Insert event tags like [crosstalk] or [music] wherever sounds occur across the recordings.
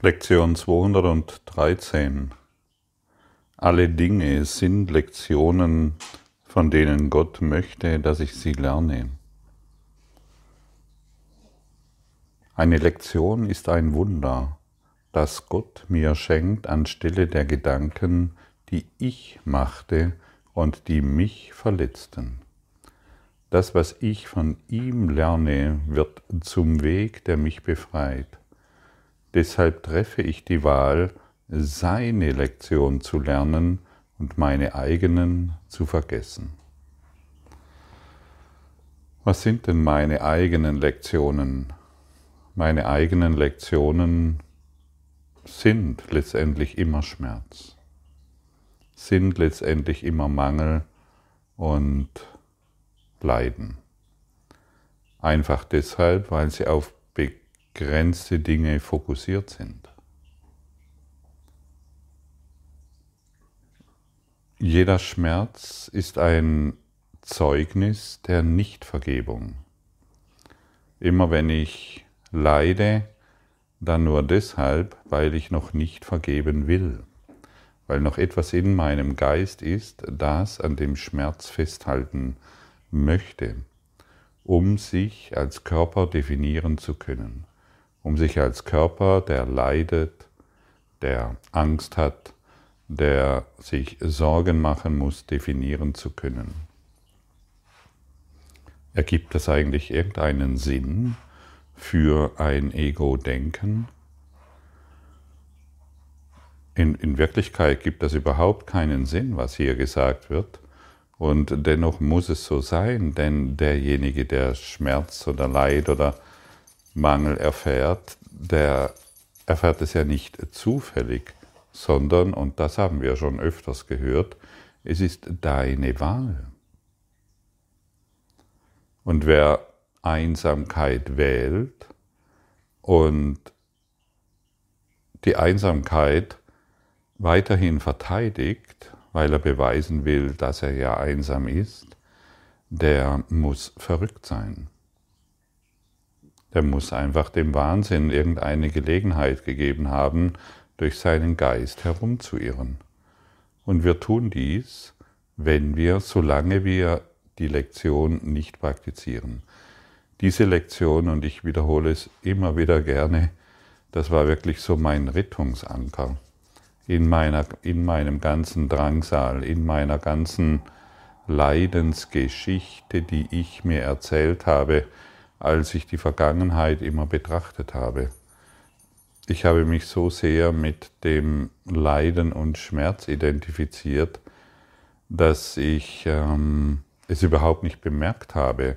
Lektion 213. Alle Dinge sind Lektionen, von denen Gott möchte, dass ich sie lerne. Eine Lektion ist ein Wunder, das Gott mir schenkt anstelle der Gedanken, die ich machte und die mich verletzten. Das, was ich von ihm lerne, wird zum Weg, der mich befreit. Deshalb treffe ich die Wahl, seine Lektion zu lernen und meine eigenen zu vergessen. Was sind denn meine eigenen Lektionen? Meine eigenen Lektionen sind letztendlich immer Schmerz, sind letztendlich immer Mangel und Leiden. Einfach deshalb, weil sie auf begrenzte Dinge fokussiert sind. Jeder Schmerz ist ein Zeugnis der Nichtvergebung. Immer wenn ich leide, dann nur deshalb, weil ich noch nicht vergeben will, weil noch etwas in meinem Geist ist, das an dem Schmerz festhalten möchte, um sich als Körper definieren zu können um sich als Körper, der leidet, der Angst hat, der sich Sorgen machen muss, definieren zu können. Ergibt das eigentlich irgendeinen Sinn für ein Ego-Denken? In, in Wirklichkeit gibt das überhaupt keinen Sinn, was hier gesagt wird. Und dennoch muss es so sein, denn derjenige, der Schmerz oder Leid oder Mangel erfährt, der erfährt es ja nicht zufällig, sondern, und das haben wir schon öfters gehört, es ist deine Wahl. Und wer Einsamkeit wählt und die Einsamkeit weiterhin verteidigt, weil er beweisen will, dass er ja einsam ist, der muss verrückt sein. Der muss einfach dem Wahnsinn irgendeine Gelegenheit gegeben haben, durch seinen Geist herumzuirren. Und wir tun dies, wenn wir, solange wir die Lektion nicht praktizieren. Diese Lektion, und ich wiederhole es immer wieder gerne, das war wirklich so mein Rettungsanker in, meiner, in meinem ganzen Drangsal, in meiner ganzen Leidensgeschichte, die ich mir erzählt habe, als ich die Vergangenheit immer betrachtet habe. Ich habe mich so sehr mit dem Leiden und Schmerz identifiziert, dass ich ähm, es überhaupt nicht bemerkt habe,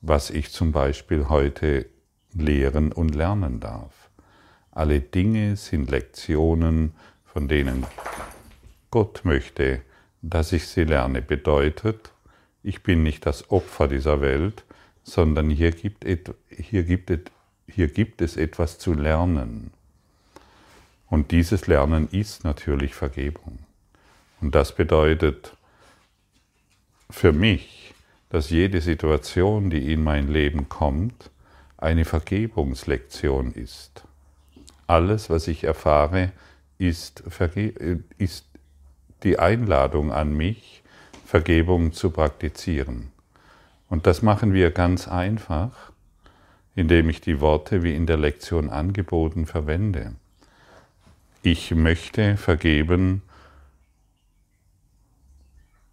was ich zum Beispiel heute lehren und lernen darf. Alle Dinge sind Lektionen, von denen Gott möchte, dass ich sie lerne. Bedeutet, ich bin nicht das Opfer dieser Welt, sondern hier gibt, hier, gibt es, hier gibt es etwas zu lernen. Und dieses Lernen ist natürlich Vergebung. Und das bedeutet für mich, dass jede Situation, die in mein Leben kommt, eine Vergebungslektion ist. Alles, was ich erfahre, ist, ist die Einladung an mich, Vergebung zu praktizieren. Und das machen wir ganz einfach, indem ich die Worte wie in der Lektion angeboten verwende. Ich möchte vergeben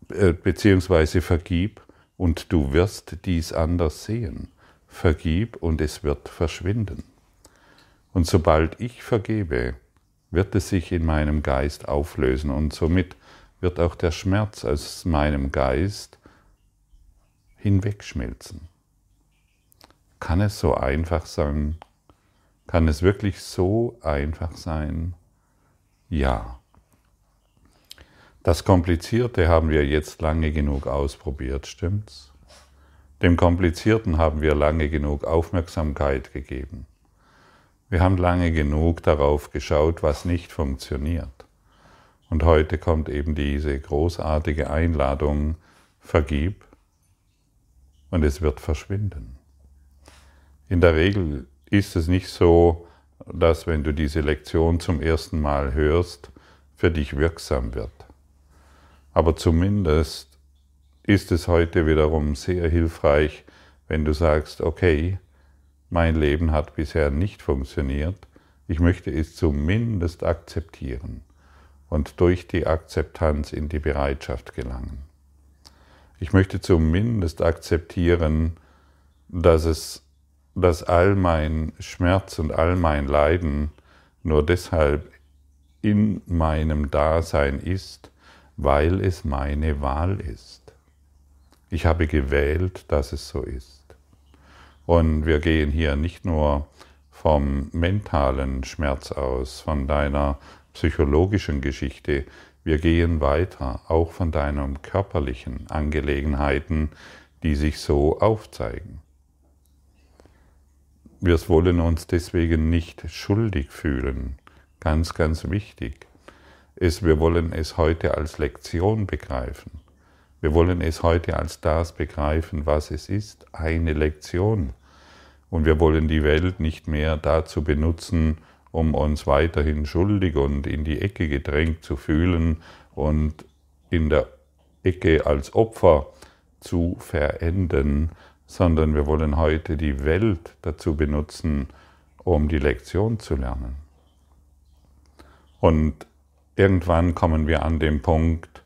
äh, beziehungsweise vergib und du wirst dies anders sehen. Vergib und es wird verschwinden. Und sobald ich vergebe, wird es sich in meinem Geist auflösen und somit wird auch der Schmerz aus meinem Geist hinwegschmelzen. Kann es so einfach sein? Kann es wirklich so einfach sein? Ja. Das Komplizierte haben wir jetzt lange genug ausprobiert, stimmt's? Dem Komplizierten haben wir lange genug Aufmerksamkeit gegeben. Wir haben lange genug darauf geschaut, was nicht funktioniert. Und heute kommt eben diese großartige Einladung, vergib und es wird verschwinden. In der Regel ist es nicht so, das, wenn du diese Lektion zum ersten Mal hörst, für dich wirksam wird. Aber zumindest ist es heute wiederum sehr hilfreich, wenn du sagst, okay, mein Leben hat bisher nicht funktioniert, ich möchte es zumindest akzeptieren und durch die Akzeptanz in die Bereitschaft gelangen. Ich möchte zumindest akzeptieren, dass es, dass all mein Schmerz und all mein Leiden nur deshalb in meinem Dasein ist, weil es meine Wahl ist. Ich habe gewählt, dass es so ist. Und wir gehen hier nicht nur vom mentalen Schmerz aus, von deiner psychologischen Geschichte, wir gehen weiter, auch von deinen körperlichen Angelegenheiten, die sich so aufzeigen. Wir wollen uns deswegen nicht schuldig fühlen, ganz, ganz wichtig. Es, wir wollen es heute als Lektion begreifen. Wir wollen es heute als das begreifen, was es ist, eine Lektion. Und wir wollen die Welt nicht mehr dazu benutzen, um uns weiterhin schuldig und in die Ecke gedrängt zu fühlen und in der Ecke als Opfer zu verenden, sondern wir wollen heute die Welt dazu benutzen, um die Lektion zu lernen. Und irgendwann kommen wir an den Punkt,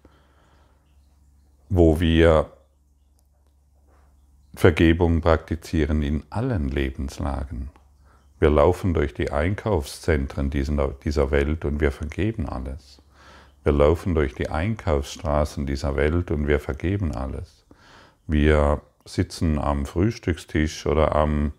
wo wir Vergebung praktizieren in allen Lebenslagen. Wir laufen durch die Einkaufszentren dieser Welt und wir vergeben alles. Wir laufen durch die Einkaufsstraßen dieser Welt und wir vergeben alles. Wir sitzen am Frühstückstisch oder am,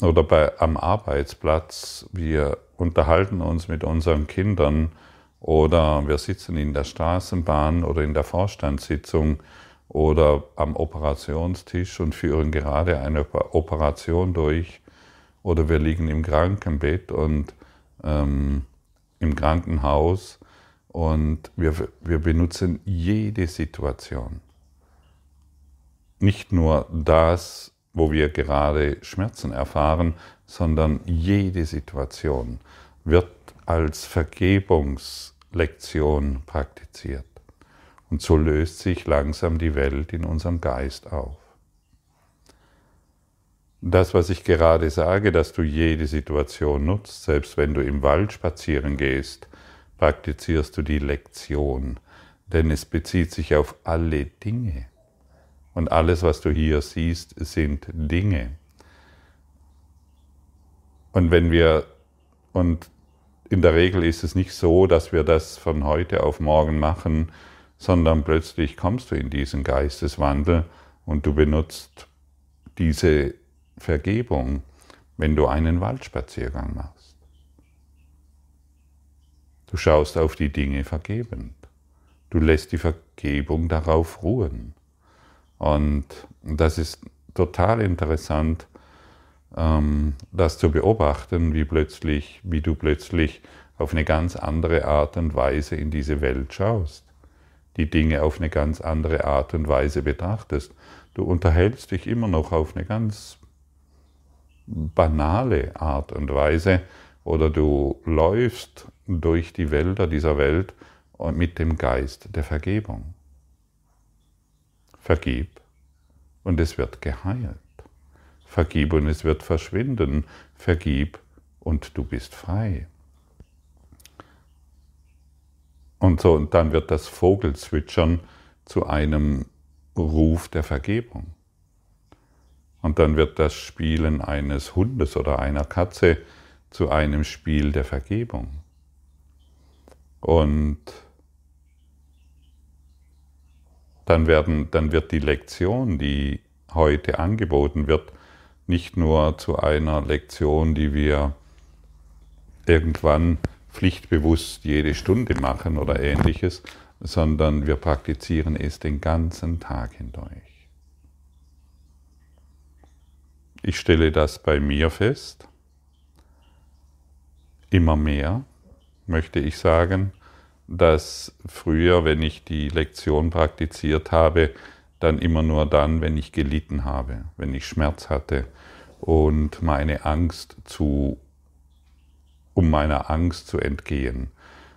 oder bei, am Arbeitsplatz. Wir unterhalten uns mit unseren Kindern oder wir sitzen in der Straßenbahn oder in der Vorstandssitzung oder am Operationstisch und führen gerade eine Operation durch oder wir liegen im Krankenbett und ähm, im Krankenhaus und wir, wir benutzen jede Situation. Nicht nur das, wo wir gerade Schmerzen erfahren, sondern jede Situation wird als Vergebungslektion praktiziert. Und so löst sich langsam die Welt in unserem Geist auf das, was ich gerade sage, dass du jede Situation nutzt, selbst wenn du im Wald spazieren gehst, praktizierst du die Lektion, denn es bezieht sich auf alle Dinge. Und alles, was du hier siehst, sind Dinge. Und wenn wir, und in der Regel ist es nicht so, dass wir das von heute auf morgen machen, sondern plötzlich kommst du in diesen Geisteswandel und du benutzt diese Vergebung, wenn du einen Waldspaziergang machst. Du schaust auf die Dinge vergebend. Du lässt die Vergebung darauf ruhen. Und das ist total interessant, ähm, das zu beobachten, wie plötzlich, wie du plötzlich auf eine ganz andere Art und Weise in diese Welt schaust, die Dinge auf eine ganz andere Art und Weise betrachtest. Du unterhältst dich immer noch auf eine ganz banale Art und Weise oder du läufst durch die Wälder dieser Welt mit dem Geist der Vergebung. Vergib und es wird geheilt. Vergib und es wird verschwinden. Vergib und du bist frei. Und so, und dann wird das Vogelzwitschern zu einem Ruf der Vergebung. Und dann wird das Spielen eines Hundes oder einer Katze zu einem Spiel der Vergebung. Und dann, werden, dann wird die Lektion, die heute angeboten wird, nicht nur zu einer Lektion, die wir irgendwann pflichtbewusst jede Stunde machen oder ähnliches, sondern wir praktizieren es den ganzen Tag hindurch. Ich stelle das bei mir fest. Immer mehr möchte ich sagen, dass früher, wenn ich die Lektion praktiziert habe, dann immer nur dann, wenn ich gelitten habe, wenn ich Schmerz hatte, und meine Angst zu, um meiner Angst zu entgehen.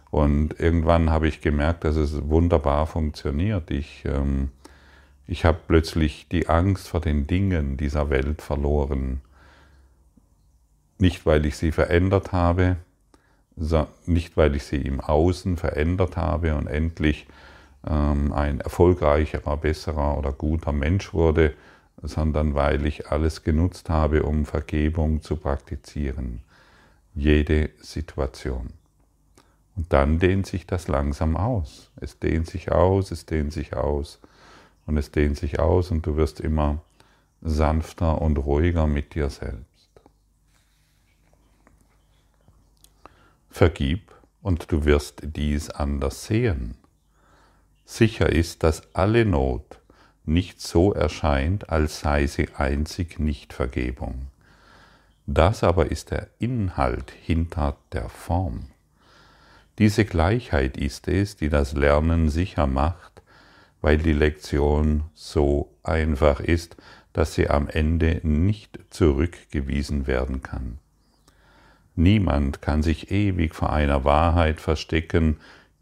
Und irgendwann habe ich gemerkt, dass es wunderbar funktioniert. Ich, ähm, ich habe plötzlich die Angst vor den Dingen dieser Welt verloren. Nicht, weil ich sie verändert habe, nicht, weil ich sie im Außen verändert habe und endlich ähm, ein erfolgreicherer, besserer oder guter Mensch wurde, sondern weil ich alles genutzt habe, um Vergebung zu praktizieren. Jede Situation. Und dann dehnt sich das langsam aus. Es dehnt sich aus, es dehnt sich aus und es dehnt sich aus und du wirst immer sanfter und ruhiger mit dir selbst. Vergib und du wirst dies anders sehen. Sicher ist, dass alle Not nicht so erscheint, als sei sie einzig Nichtvergebung. Das aber ist der Inhalt hinter der Form. Diese Gleichheit ist es, die das Lernen sicher macht, weil die Lektion so einfach ist, dass sie am Ende nicht zurückgewiesen werden kann. Niemand kann sich ewig vor einer Wahrheit verstecken,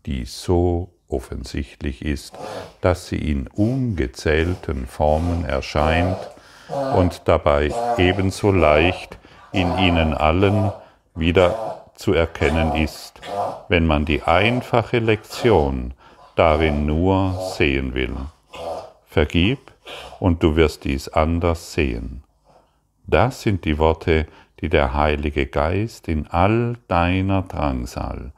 die so offensichtlich ist, dass sie in ungezählten Formen erscheint und dabei ebenso leicht in ihnen allen wieder zu erkennen ist, wenn man die einfache Lektion darin nur sehen will. Vergib und du wirst dies anders sehen. Das sind die Worte, die der Heilige Geist in all deiner Drangsal,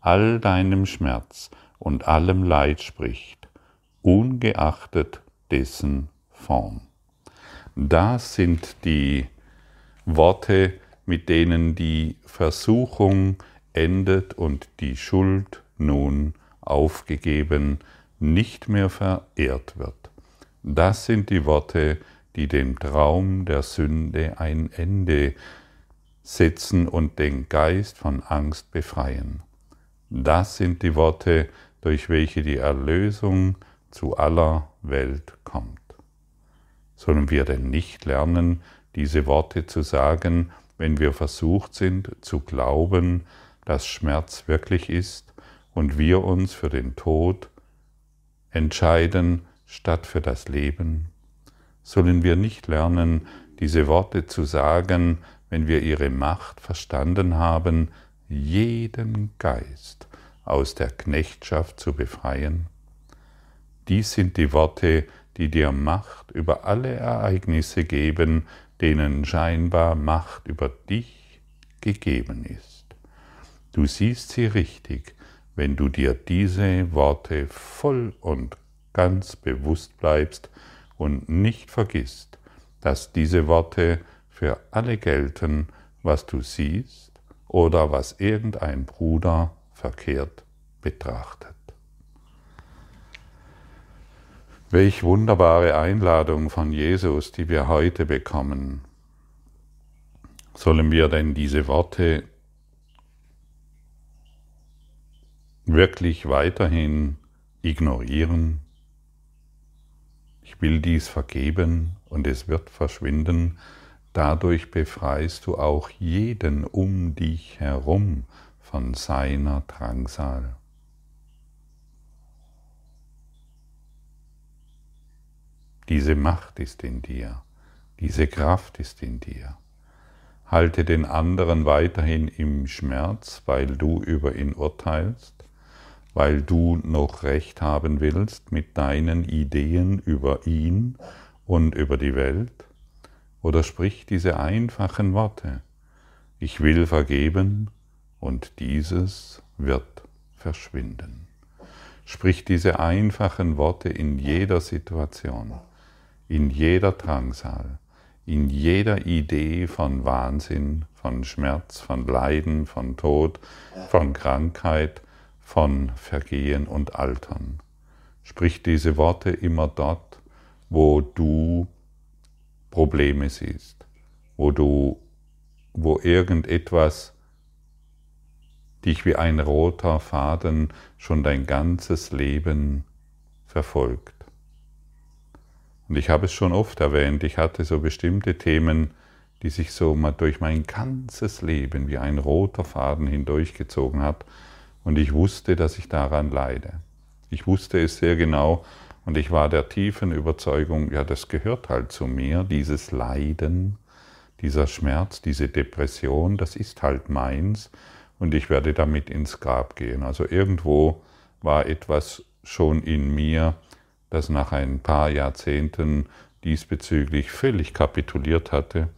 all deinem Schmerz, und allem Leid spricht, ungeachtet dessen Form. Das sind die Worte, mit denen die Versuchung endet und die Schuld nun aufgegeben, nicht mehr verehrt wird. Das sind die Worte, die dem Traum der Sünde ein Ende setzen und den Geist von Angst befreien. Das sind die Worte, durch welche die Erlösung zu aller Welt kommt. Sollen wir denn nicht lernen, diese Worte zu sagen, wenn wir versucht sind zu glauben, dass Schmerz wirklich ist und wir uns für den Tod entscheiden statt für das Leben? Sollen wir nicht lernen, diese Worte zu sagen, wenn wir ihre Macht verstanden haben, jeden Geist aus der Knechtschaft zu befreien? Dies sind die Worte, die dir Macht über alle Ereignisse geben, denen scheinbar Macht über dich gegeben ist. Du siehst sie richtig, wenn du dir diese Worte voll und ganz bewusst bleibst und nicht vergisst, dass diese Worte für alle gelten, was du siehst oder was irgendein Bruder verkehrt betrachtet. Welch wunderbare Einladung von Jesus, die wir heute bekommen. Sollen wir denn diese Worte wirklich weiterhin ignorieren? Ich will dies vergeben und es wird verschwinden. Dadurch befreist du auch jeden um dich herum von seiner Drangsal. Diese Macht ist in dir, diese Kraft ist in dir. Halte den anderen weiterhin im Schmerz, weil du über ihn urteilst, weil du noch recht haben willst mit deinen Ideen über ihn und über die Welt? Oder sprich diese einfachen Worte. Ich will vergeben, und dieses wird verschwinden. Sprich diese einfachen Worte in jeder Situation, in jeder Drangsal, in jeder Idee von Wahnsinn, von Schmerz, von Leiden, von Tod, von Krankheit, von Vergehen und Altern. Sprich diese Worte immer dort, wo du Probleme siehst, wo du, wo irgendetwas dich wie ein roter Faden schon dein ganzes Leben verfolgt. Und ich habe es schon oft erwähnt, ich hatte so bestimmte Themen, die sich so mal durch mein ganzes Leben wie ein roter Faden hindurchgezogen hat. Und ich wusste, dass ich daran leide. Ich wusste es sehr genau und ich war der tiefen Überzeugung, ja, das gehört halt zu mir, dieses Leiden, dieser Schmerz, diese Depression, das ist halt meins und ich werde damit ins Grab gehen. Also irgendwo war etwas schon in mir, das nach ein paar Jahrzehnten diesbezüglich völlig kapituliert hatte.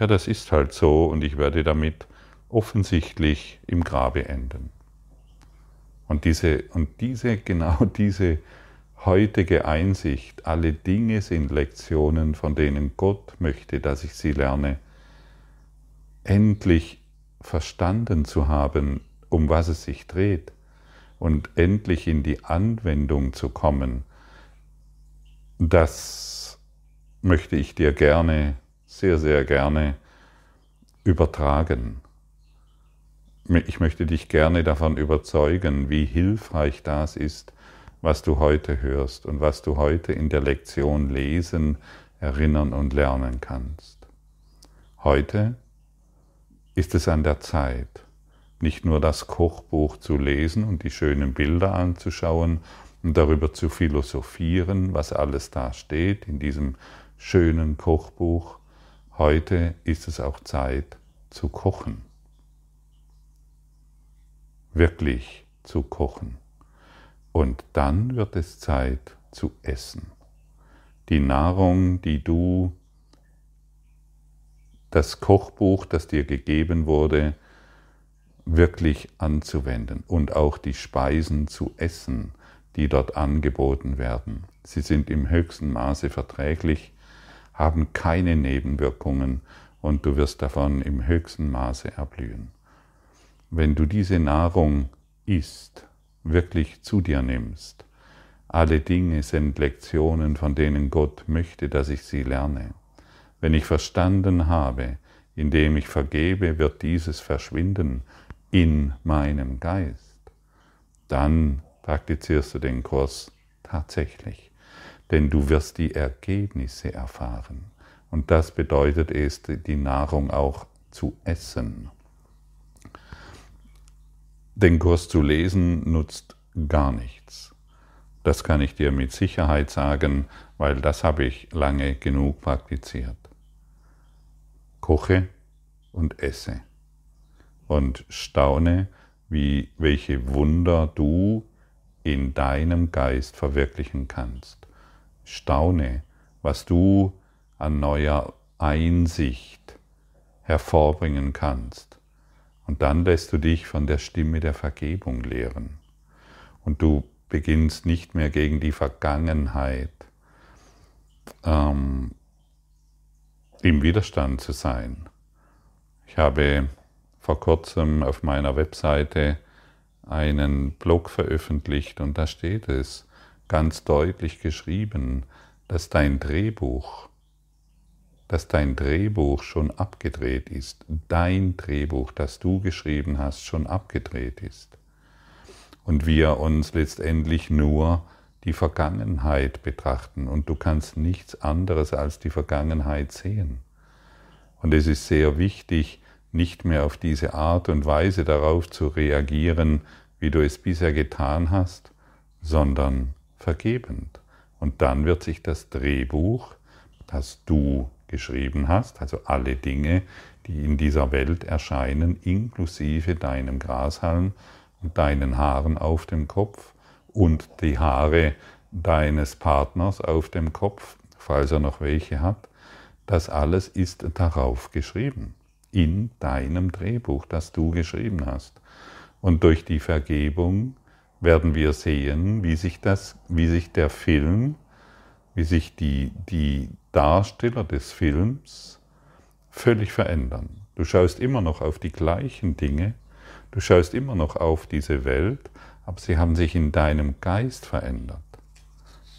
Ja, das ist halt so und ich werde damit offensichtlich im Grabe enden. Und diese, und diese, [laughs] genau diese heutige Einsicht, alle Dinge sind Lektionen, von denen Gott möchte, dass ich sie lerne, endlich verstanden zu haben, um was es sich dreht und endlich in die Anwendung zu kommen, das möchte ich dir gerne, sehr, sehr gerne übertragen. Ich möchte dich gerne davon überzeugen, wie hilfreich das ist, was du heute hörst und was du heute in der Lektion lesen, erinnern und lernen kannst. Heute ist es an der Zeit, nicht nur das Kochbuch zu lesen und die schönen Bilder anzuschauen und darüber zu philosophieren, was alles da steht in diesem schönen Kochbuch. Heute ist es auch Zeit zu kochen. Wirklich zu kochen. Und dann wird es Zeit zu essen. Die Nahrung, die du das Kochbuch, das dir gegeben wurde, wirklich anzuwenden und auch die Speisen zu essen, die dort angeboten werden. Sie sind im höchsten Maße verträglich, haben keine Nebenwirkungen und du wirst davon im höchsten Maße erblühen. Wenn du diese Nahrung isst, wirklich zu dir nimmst, alle Dinge sind Lektionen, von denen Gott möchte, dass ich sie lerne. Wenn ich verstanden habe, indem ich vergebe, wird dieses verschwinden in meinem Geist. Dann praktizierst du den Kurs tatsächlich, denn du wirst die Ergebnisse erfahren. Und das bedeutet es, die Nahrung auch zu essen. Den Kurs zu lesen nutzt gar nichts. Das kann ich dir mit Sicherheit sagen, weil das habe ich lange genug praktiziert koche und esse und staune, wie, welche Wunder du in deinem Geist verwirklichen kannst. Staune, was du an neuer Einsicht hervorbringen kannst. Und dann lässt du dich von der Stimme der Vergebung lehren. Und du beginnst nicht mehr gegen die Vergangenheit ähm, im Widerstand zu sein. Ich habe vor kurzem auf meiner Webseite einen Blog veröffentlicht und da steht es ganz deutlich geschrieben, dass dein Drehbuch, dass dein Drehbuch schon abgedreht ist, dein Drehbuch, das du geschrieben hast, schon abgedreht ist. Und wir uns letztendlich nur die Vergangenheit betrachten und du kannst nichts anderes als die Vergangenheit sehen. Und es ist sehr wichtig, nicht mehr auf diese Art und Weise darauf zu reagieren, wie du es bisher getan hast, sondern vergebend. Und dann wird sich das Drehbuch, das du geschrieben hast, also alle Dinge, die in dieser Welt erscheinen, inklusive deinem Grashalm und deinen Haaren auf dem Kopf, und die Haare deines Partners auf dem Kopf, falls er noch welche hat, das alles ist darauf geschrieben, in deinem Drehbuch, das du geschrieben hast. Und durch die Vergebung werden wir sehen, wie sich, das, wie sich der Film, wie sich die, die Darsteller des Films völlig verändern. Du schaust immer noch auf die gleichen Dinge, du schaust immer noch auf diese Welt, aber sie haben sich in deinem Geist verändert.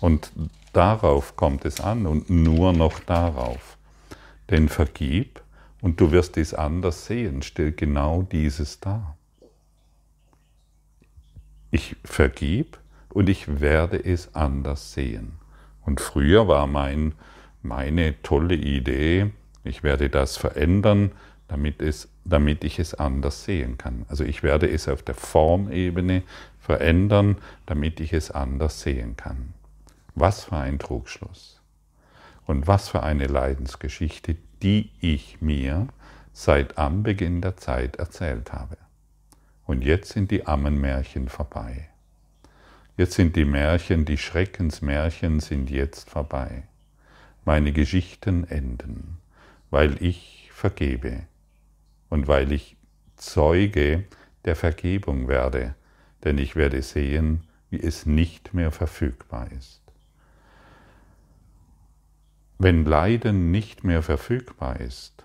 Und darauf kommt es an und nur noch darauf. Denn vergib und du wirst es anders sehen, stell genau dieses dar. Ich vergib und ich werde es anders sehen. Und früher war mein, meine tolle Idee, Ich werde das verändern, damit, es, damit ich es anders sehen kann. Also ich werde es auf der Formebene verändern, damit ich es anders sehen kann. Was für ein Trugschluss. Und was für eine Leidensgeschichte, die ich mir seit Anbeginn der Zeit erzählt habe. Und jetzt sind die Ammenmärchen vorbei. Jetzt sind die Märchen, die Schreckensmärchen sind jetzt vorbei. Meine Geschichten enden, weil ich vergebe und weil ich Zeuge der Vergebung werde, denn ich werde sehen, wie es nicht mehr verfügbar ist. Wenn Leiden nicht mehr verfügbar ist,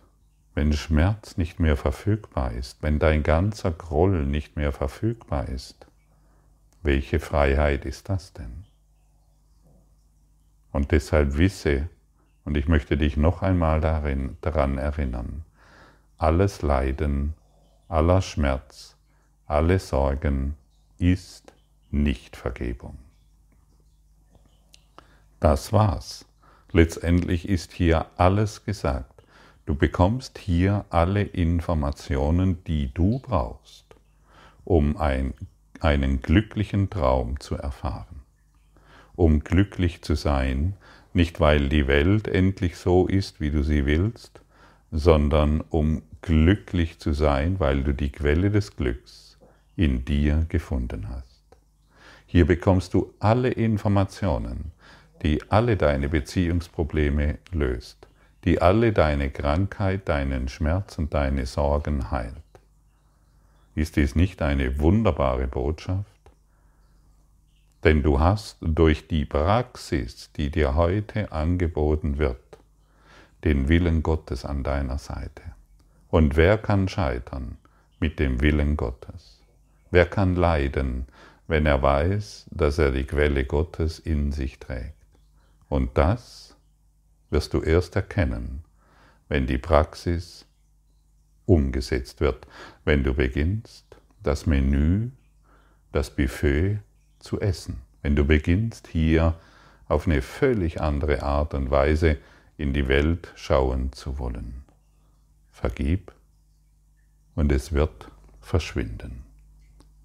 wenn Schmerz nicht mehr verfügbar ist, wenn dein ganzer Groll nicht mehr verfügbar ist, welche Freiheit ist das denn? Und deshalb wisse, und ich möchte dich noch einmal darin, daran erinnern, alles Leiden, aller Schmerz, alle Sorgen ist nicht Vergebung. Das war's. Letztendlich ist hier alles gesagt. Du bekommst hier alle Informationen, die du brauchst, um ein, einen glücklichen Traum zu erfahren. Um glücklich zu sein, nicht weil die Welt endlich so ist, wie du sie willst, sondern um glücklich zu sein, weil du die Quelle des Glücks in dir gefunden hast. Hier bekommst du alle Informationen, die alle deine Beziehungsprobleme löst, die alle deine Krankheit, deinen Schmerz und deine Sorgen heilt. Ist dies nicht eine wunderbare Botschaft? Denn du hast durch die Praxis, die dir heute angeboten wird, den Willen Gottes an deiner Seite. Und wer kann scheitern mit dem Willen Gottes? Wer kann leiden, wenn er weiß, dass er die Quelle Gottes in sich trägt? Und das wirst du erst erkennen, wenn die Praxis umgesetzt wird, wenn du beginnst, das Menü, das Buffet zu essen, wenn du beginnst hier auf eine völlig andere Art und Weise in die Welt schauen zu wollen. Vergib und es wird verschwinden,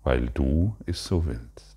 weil du es so willst.